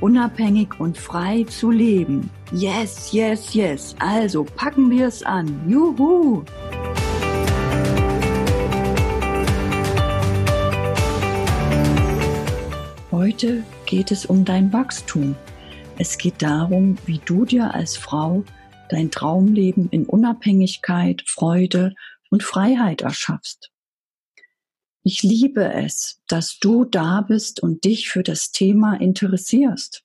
unabhängig und frei zu leben. Yes, yes, yes. Also packen wir es an. Juhu! Heute geht es um dein Wachstum. Es geht darum, wie du dir als Frau dein Traumleben in Unabhängigkeit, Freude und Freiheit erschaffst. Ich liebe es, dass du da bist und dich für das Thema interessierst.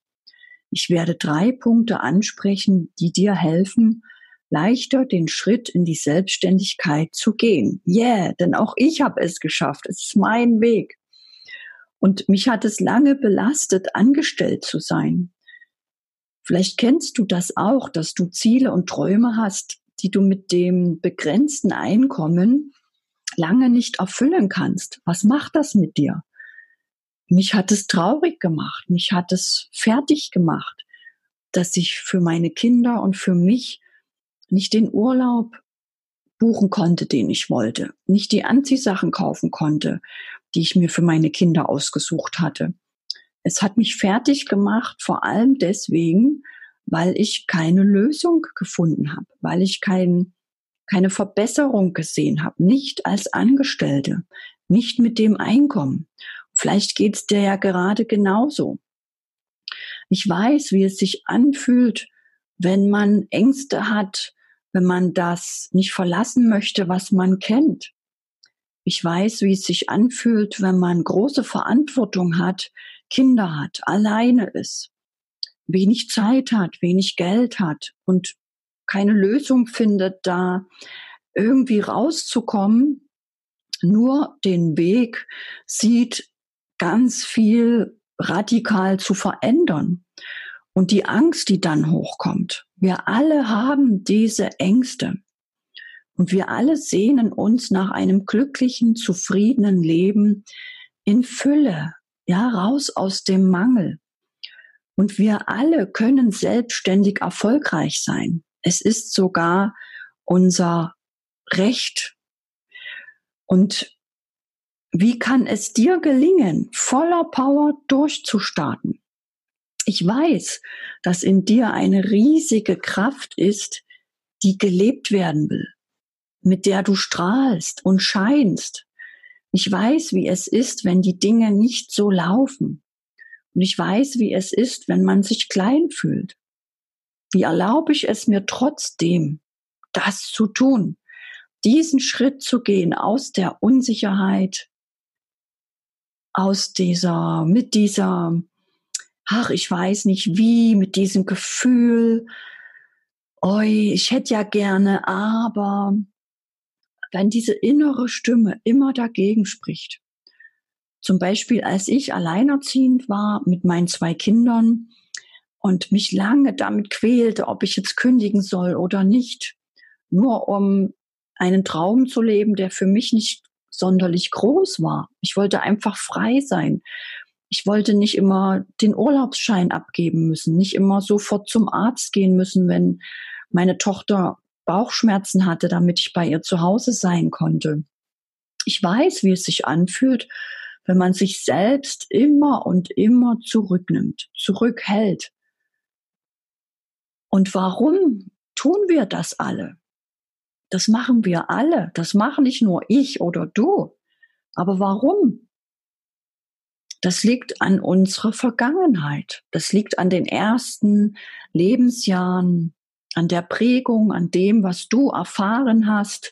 Ich werde drei Punkte ansprechen, die dir helfen, leichter den Schritt in die Selbstständigkeit zu gehen. Yeah, denn auch ich habe es geschafft. Es ist mein Weg. Und mich hat es lange belastet, angestellt zu sein. Vielleicht kennst du das auch, dass du Ziele und Träume hast, die du mit dem begrenzten Einkommen lange nicht erfüllen kannst. Was macht das mit dir? Mich hat es traurig gemacht, mich hat es fertig gemacht, dass ich für meine Kinder und für mich nicht den Urlaub buchen konnte, den ich wollte, nicht die Anziehsachen kaufen konnte, die ich mir für meine Kinder ausgesucht hatte. Es hat mich fertig gemacht, vor allem deswegen, weil ich keine Lösung gefunden habe, weil ich kein, keine Verbesserung gesehen habe, nicht als Angestellte, nicht mit dem Einkommen. Vielleicht geht es dir ja gerade genauso. Ich weiß, wie es sich anfühlt, wenn man Ängste hat, wenn man das nicht verlassen möchte, was man kennt. Ich weiß, wie es sich anfühlt, wenn man große Verantwortung hat, Kinder hat, alleine ist, wenig Zeit hat, wenig Geld hat und keine Lösung findet, da irgendwie rauszukommen, nur den Weg sieht, ganz viel radikal zu verändern. Und die Angst, die dann hochkommt. Wir alle haben diese Ängste. Und wir alle sehnen uns nach einem glücklichen, zufriedenen Leben in Fülle, ja, raus aus dem Mangel. Und wir alle können selbstständig erfolgreich sein. Es ist sogar unser Recht. Und wie kann es dir gelingen, voller Power durchzustarten? Ich weiß, dass in dir eine riesige Kraft ist, die gelebt werden will, mit der du strahlst und scheinst. Ich weiß, wie es ist, wenn die Dinge nicht so laufen. Und ich weiß, wie es ist, wenn man sich klein fühlt. Wie erlaube ich es mir trotzdem, das zu tun, diesen Schritt zu gehen aus der Unsicherheit, aus dieser, mit dieser, ach, ich weiß nicht wie, mit diesem Gefühl, oi, ich hätte ja gerne, aber wenn diese innere Stimme immer dagegen spricht. Zum Beispiel, als ich alleinerziehend war mit meinen zwei Kindern, und mich lange damit quälte, ob ich jetzt kündigen soll oder nicht, nur um einen Traum zu leben, der für mich nicht sonderlich groß war. Ich wollte einfach frei sein. Ich wollte nicht immer den Urlaubsschein abgeben müssen, nicht immer sofort zum Arzt gehen müssen, wenn meine Tochter Bauchschmerzen hatte, damit ich bei ihr zu Hause sein konnte. Ich weiß, wie es sich anfühlt, wenn man sich selbst immer und immer zurücknimmt, zurückhält, und warum tun wir das alle? Das machen wir alle. Das machen nicht nur ich oder du. Aber warum? Das liegt an unserer Vergangenheit. Das liegt an den ersten Lebensjahren, an der Prägung, an dem, was du erfahren hast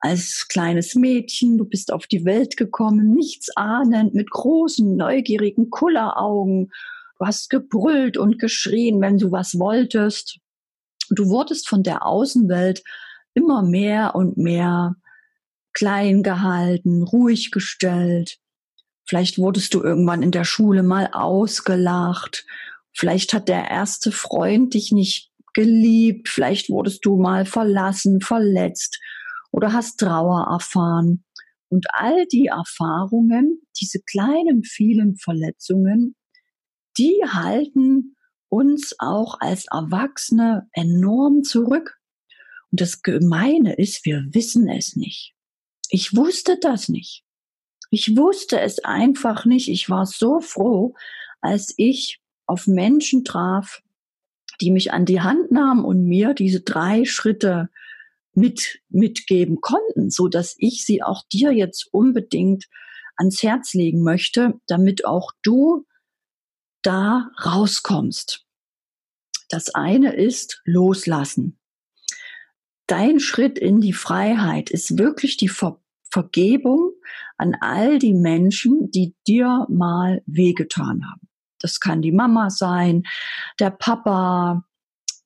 als kleines Mädchen. Du bist auf die Welt gekommen, nichts ahnend, mit großen, neugierigen Kulleraugen Du hast gebrüllt und geschrien, wenn du was wolltest. Du wurdest von der Außenwelt immer mehr und mehr klein gehalten, ruhig gestellt. Vielleicht wurdest du irgendwann in der Schule mal ausgelacht Vielleicht hat der erste Freund dich nicht geliebt, vielleicht wurdest du mal verlassen, verletzt oder hast Trauer erfahren. Und all die Erfahrungen, diese kleinen, vielen Verletzungen, die halten uns auch als Erwachsene enorm zurück. Und das Gemeine ist, wir wissen es nicht. Ich wusste das nicht. Ich wusste es einfach nicht. Ich war so froh, als ich auf Menschen traf, die mich an die Hand nahmen und mir diese drei Schritte mit, mitgeben konnten, so dass ich sie auch dir jetzt unbedingt ans Herz legen möchte, damit auch du da rauskommst. Das eine ist loslassen. Dein Schritt in die Freiheit ist wirklich die Ver Vergebung an all die Menschen, die dir mal wehgetan haben. Das kann die Mama sein, der Papa,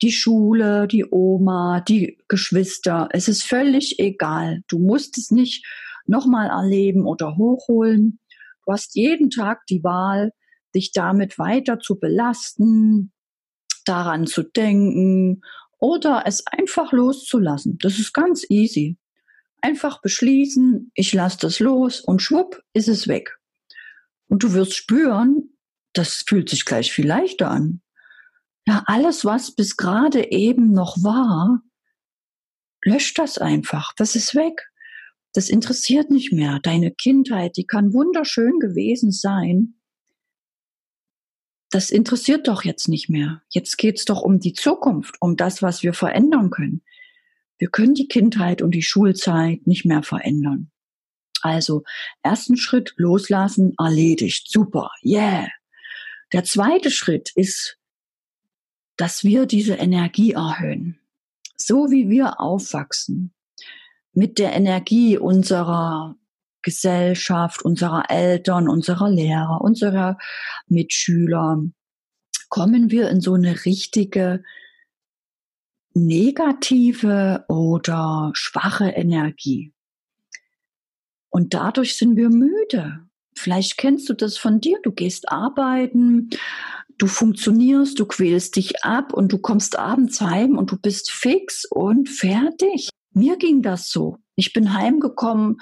die Schule, die Oma, die Geschwister. Es ist völlig egal. Du musst es nicht nochmal erleben oder hochholen. Du hast jeden Tag die Wahl, dich damit weiter zu belasten, daran zu denken oder es einfach loszulassen. Das ist ganz easy. Einfach beschließen, ich lasse das los und schwupp ist es weg. Und du wirst spüren, das fühlt sich gleich viel leichter an. Ja, alles, was bis gerade eben noch war, löscht das einfach. Das ist weg. Das interessiert nicht mehr. Deine Kindheit, die kann wunderschön gewesen sein das interessiert doch jetzt nicht mehr. Jetzt geht's doch um die Zukunft, um das, was wir verändern können. Wir können die Kindheit und die Schulzeit nicht mehr verändern. Also, ersten Schritt loslassen, erledigt, super, yeah. Der zweite Schritt ist, dass wir diese Energie erhöhen. So wie wir aufwachsen, mit der Energie unserer Gesellschaft, unserer Eltern, unserer Lehrer, unserer Mitschüler, kommen wir in so eine richtige negative oder schwache Energie. Und dadurch sind wir müde. Vielleicht kennst du das von dir. Du gehst arbeiten, du funktionierst, du quälst dich ab und du kommst abends heim und du bist fix und fertig. Mir ging das so. Ich bin heimgekommen,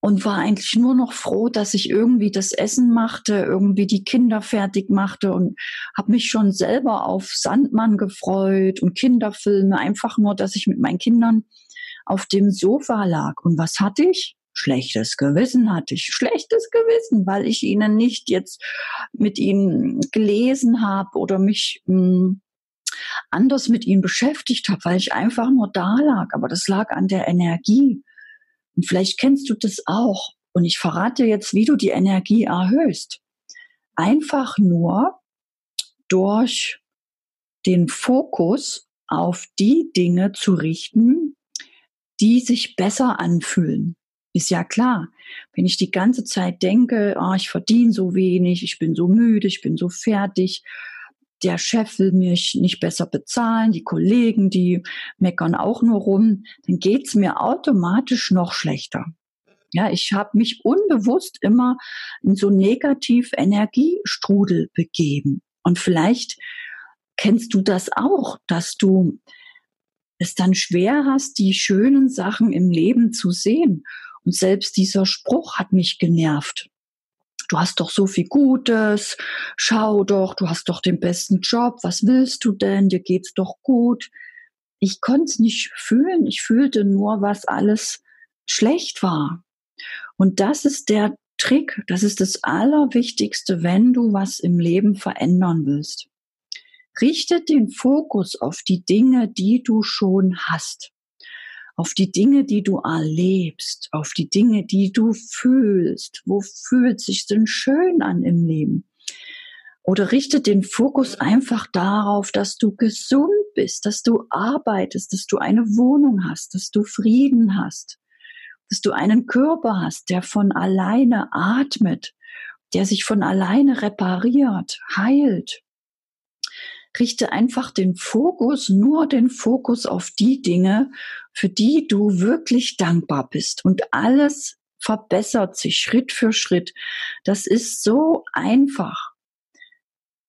und war eigentlich nur noch froh, dass ich irgendwie das Essen machte, irgendwie die Kinder fertig machte und habe mich schon selber auf Sandmann gefreut und Kinderfilme, einfach nur, dass ich mit meinen Kindern auf dem Sofa lag. Und was hatte ich? Schlechtes Gewissen hatte ich. Schlechtes Gewissen, weil ich ihnen nicht jetzt mit ihnen gelesen habe oder mich mh, hm, anders mit ihnen beschäftigt habe, weil ich einfach nur da lag. Aber das lag an der Energie. Und vielleicht kennst du das auch. Und ich verrate jetzt, wie du die Energie erhöhst. Einfach nur durch den Fokus auf die Dinge zu richten, die sich besser anfühlen. Ist ja klar. Wenn ich die ganze Zeit denke, oh, ich verdiene so wenig, ich bin so müde, ich bin so fertig, der Chef will mich nicht besser bezahlen, die Kollegen, die meckern auch nur rum, dann geht's mir automatisch noch schlechter. Ja, ich habe mich unbewusst immer in so negativ Energiestrudel begeben. Und vielleicht kennst du das auch, dass du es dann schwer hast, die schönen Sachen im Leben zu sehen. Und selbst dieser Spruch hat mich genervt du hast doch so viel Gutes, schau doch, du hast doch den besten Job, was willst du denn, dir geht's doch gut. Ich konnte es nicht fühlen, ich fühlte nur, was alles schlecht war. Und das ist der Trick, das ist das Allerwichtigste, wenn du was im Leben verändern willst. Richte den Fokus auf die Dinge, die du schon hast auf die Dinge, die du erlebst, auf die Dinge, die du fühlst. Wo fühlt sich denn schön an im Leben? Oder richte den Fokus einfach darauf, dass du gesund bist, dass du arbeitest, dass du eine Wohnung hast, dass du Frieden hast, dass du einen Körper hast, der von alleine atmet, der sich von alleine repariert, heilt richte einfach den Fokus, nur den Fokus auf die Dinge, für die du wirklich dankbar bist. Und alles verbessert sich Schritt für Schritt. Das ist so einfach.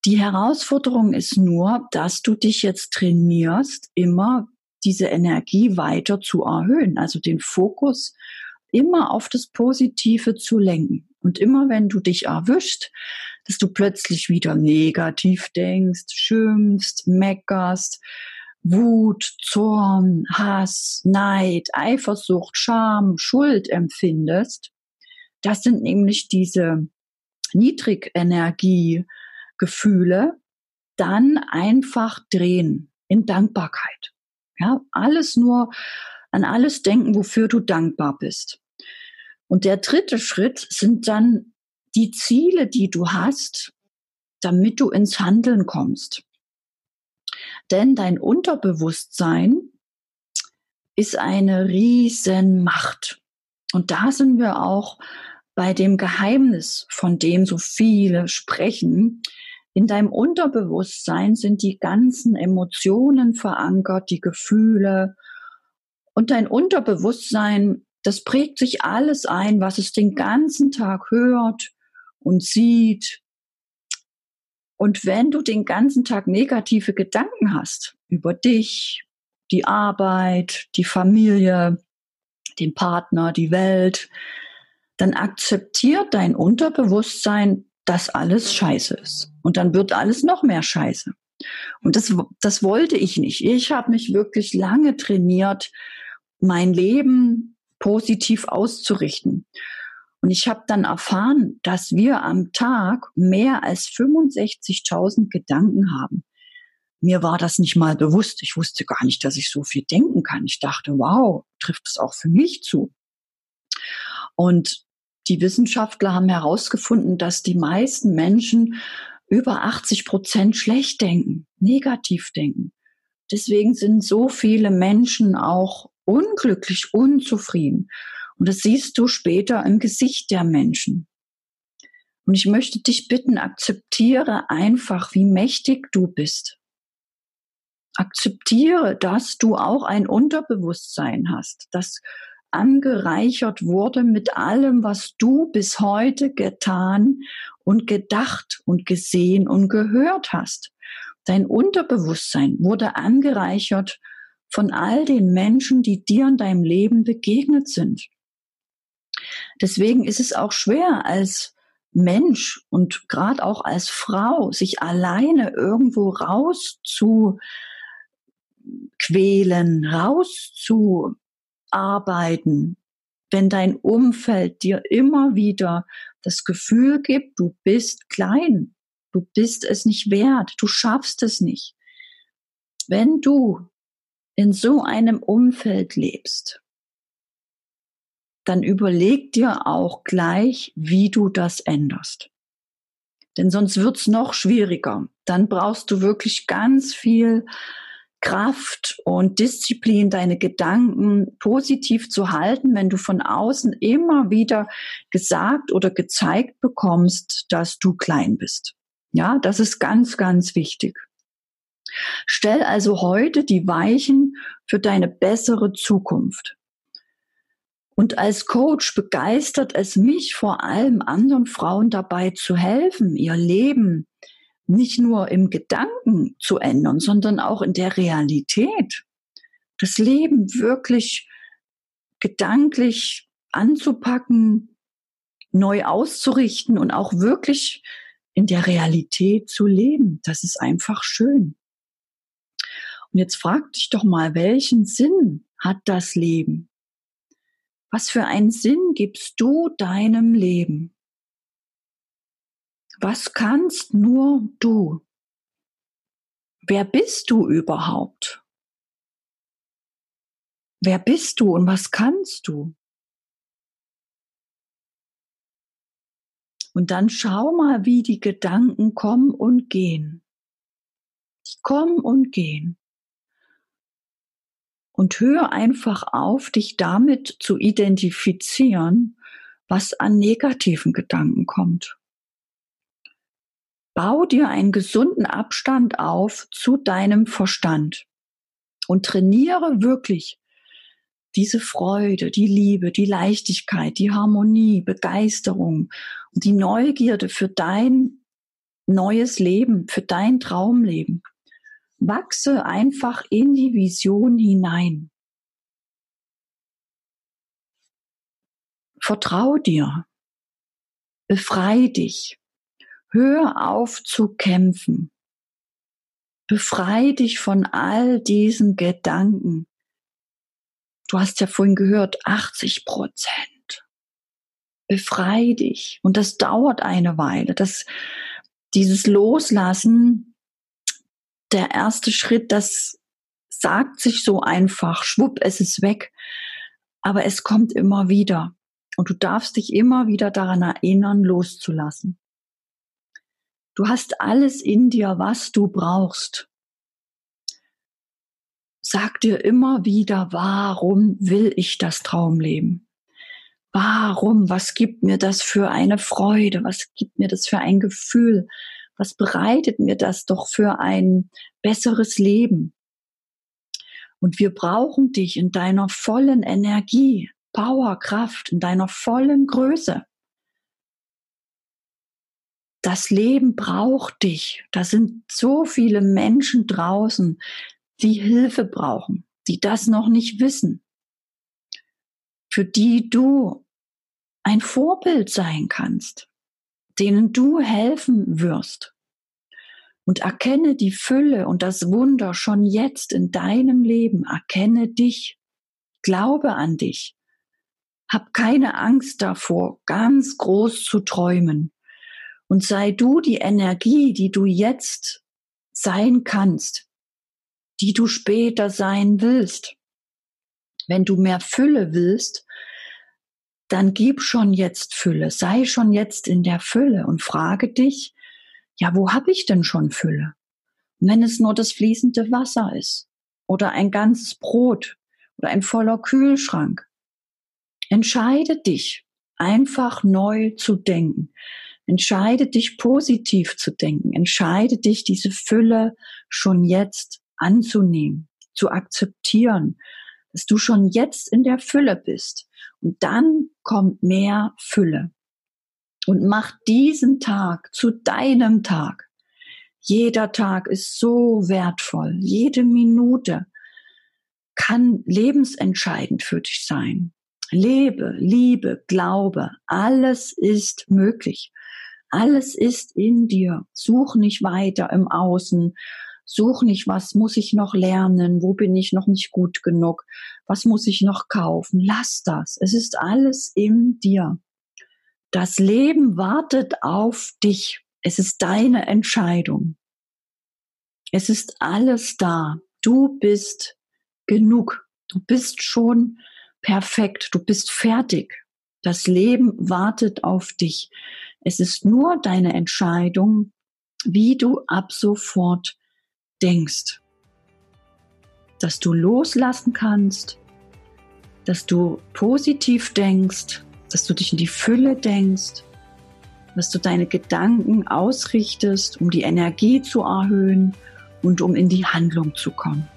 Die Herausforderung ist nur, dass du dich jetzt trainierst, immer diese Energie weiter zu erhöhen, also den Fokus immer auf das Positive zu lenken. Und immer wenn du dich erwischt, dass du plötzlich wieder negativ denkst, schimpfst, meckerst, Wut, Zorn, Hass, Neid, Eifersucht, Scham, Schuld empfindest, das sind nämlich diese Niedrigenergiegefühle, dann einfach drehen in Dankbarkeit. Ja, alles nur an alles denken, wofür du dankbar bist. Und der dritte Schritt sind dann die Ziele, die du hast, damit du ins Handeln kommst. Denn dein Unterbewusstsein ist eine riesen Macht. Und da sind wir auch bei dem Geheimnis, von dem so viele sprechen. In deinem Unterbewusstsein sind die ganzen Emotionen verankert, die Gefühle. Und dein Unterbewusstsein, das prägt sich alles ein, was es den ganzen Tag hört und sieht. Und wenn du den ganzen Tag negative Gedanken hast über dich, die Arbeit, die Familie, den Partner, die Welt, dann akzeptiert dein Unterbewusstsein, dass alles scheiße ist. Und dann wird alles noch mehr scheiße. Und das, das wollte ich nicht. Ich habe mich wirklich lange trainiert, mein Leben positiv auszurichten. Und ich habe dann erfahren, dass wir am Tag mehr als 65.000 Gedanken haben. Mir war das nicht mal bewusst. Ich wusste gar nicht, dass ich so viel denken kann. Ich dachte, wow, trifft es auch für mich zu. Und die Wissenschaftler haben herausgefunden, dass die meisten Menschen über 80 Prozent schlecht denken, negativ denken. Deswegen sind so viele Menschen auch unglücklich, unzufrieden. Und das siehst du später im Gesicht der Menschen. Und ich möchte dich bitten, akzeptiere einfach, wie mächtig du bist. Akzeptiere, dass du auch ein Unterbewusstsein hast, das angereichert wurde mit allem, was du bis heute getan und gedacht und gesehen und gehört hast. Dein Unterbewusstsein wurde angereichert von all den Menschen, die dir in deinem Leben begegnet sind. Deswegen ist es auch schwer als Mensch und gerade auch als Frau, sich alleine irgendwo raus zu quälen, raus zu arbeiten, wenn dein Umfeld dir immer wieder das Gefühl gibt, du bist klein, du bist es nicht wert, du schaffst es nicht. Wenn du in so einem Umfeld lebst, dann überleg dir auch gleich, wie du das änderst. Denn sonst wird's noch schwieriger. Dann brauchst du wirklich ganz viel Kraft und Disziplin, deine Gedanken positiv zu halten, wenn du von außen immer wieder gesagt oder gezeigt bekommst, dass du klein bist. Ja, das ist ganz, ganz wichtig. Stell also heute die Weichen für deine bessere Zukunft. Und als Coach begeistert es mich vor allem anderen Frauen dabei zu helfen, ihr Leben nicht nur im Gedanken zu ändern, sondern auch in der Realität. Das Leben wirklich gedanklich anzupacken, neu auszurichten und auch wirklich in der Realität zu leben. Das ist einfach schön. Und jetzt frag dich doch mal, welchen Sinn hat das Leben? Was für einen Sinn gibst du deinem Leben? Was kannst nur du? Wer bist du überhaupt? Wer bist du und was kannst du? Und dann schau mal, wie die Gedanken kommen und gehen. Die kommen und gehen und hör einfach auf, dich damit zu identifizieren, was an negativen Gedanken kommt. Bau dir einen gesunden Abstand auf zu deinem Verstand und trainiere wirklich diese Freude, die Liebe, die Leichtigkeit, die Harmonie, Begeisterung und die Neugierde für dein neues Leben, für dein Traumleben. Wachse einfach in die Vision hinein. Vertrau dir. Befrei dich. Hör auf zu kämpfen. Befrei dich von all diesen Gedanken. Du hast ja vorhin gehört, 80 Prozent. Befrei dich. Und das dauert eine Weile. Das, dieses Loslassen, der erste Schritt, das sagt sich so einfach, schwupp, es ist weg. Aber es kommt immer wieder. Und du darfst dich immer wieder daran erinnern, loszulassen. Du hast alles in dir, was du brauchst. Sag dir immer wieder, warum will ich das Traumleben? Warum? Was gibt mir das für eine Freude? Was gibt mir das für ein Gefühl? Was bereitet mir das doch für ein besseres Leben? Und wir brauchen dich in deiner vollen Energie, Power, Kraft, in deiner vollen Größe. Das Leben braucht dich. Da sind so viele Menschen draußen, die Hilfe brauchen, die das noch nicht wissen, für die du ein Vorbild sein kannst, denen du helfen wirst. Und erkenne die Fülle und das Wunder schon jetzt in deinem Leben. Erkenne dich. Glaube an dich. Hab keine Angst davor, ganz groß zu träumen. Und sei du die Energie, die du jetzt sein kannst, die du später sein willst. Wenn du mehr Fülle willst, dann gib schon jetzt Fülle, sei schon jetzt in der Fülle und frage dich, ja, wo habe ich denn schon Fülle? Wenn es nur das fließende Wasser ist oder ein ganzes Brot oder ein voller Kühlschrank, entscheide dich einfach neu zu denken. Entscheide dich positiv zu denken. Entscheide dich, diese Fülle schon jetzt anzunehmen, zu akzeptieren, dass du schon jetzt in der Fülle bist. Und dann kommt mehr Fülle. Und mach diesen Tag zu deinem Tag. Jeder Tag ist so wertvoll. Jede Minute kann lebensentscheidend für dich sein. Lebe, liebe, glaube, alles ist möglich. Alles ist in dir. Such nicht weiter im Außen. Such nicht, was muss ich noch lernen? Wo bin ich noch nicht gut genug? Was muss ich noch kaufen? Lass das. Es ist alles in dir. Das Leben wartet auf dich. Es ist deine Entscheidung. Es ist alles da. Du bist genug. Du bist schon perfekt. Du bist fertig. Das Leben wartet auf dich. Es ist nur deine Entscheidung, wie du ab sofort denkst. Dass du loslassen kannst, dass du positiv denkst, dass du dich in die Fülle denkst, dass du deine Gedanken ausrichtest, um die Energie zu erhöhen und um in die Handlung zu kommen.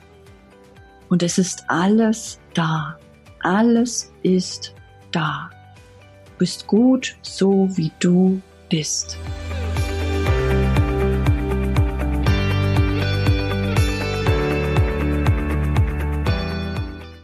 Und es ist alles da. Alles ist da. Du bist gut, so wie du bist.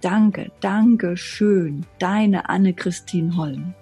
danke, danke schön. Deine Anne-Christine Holm.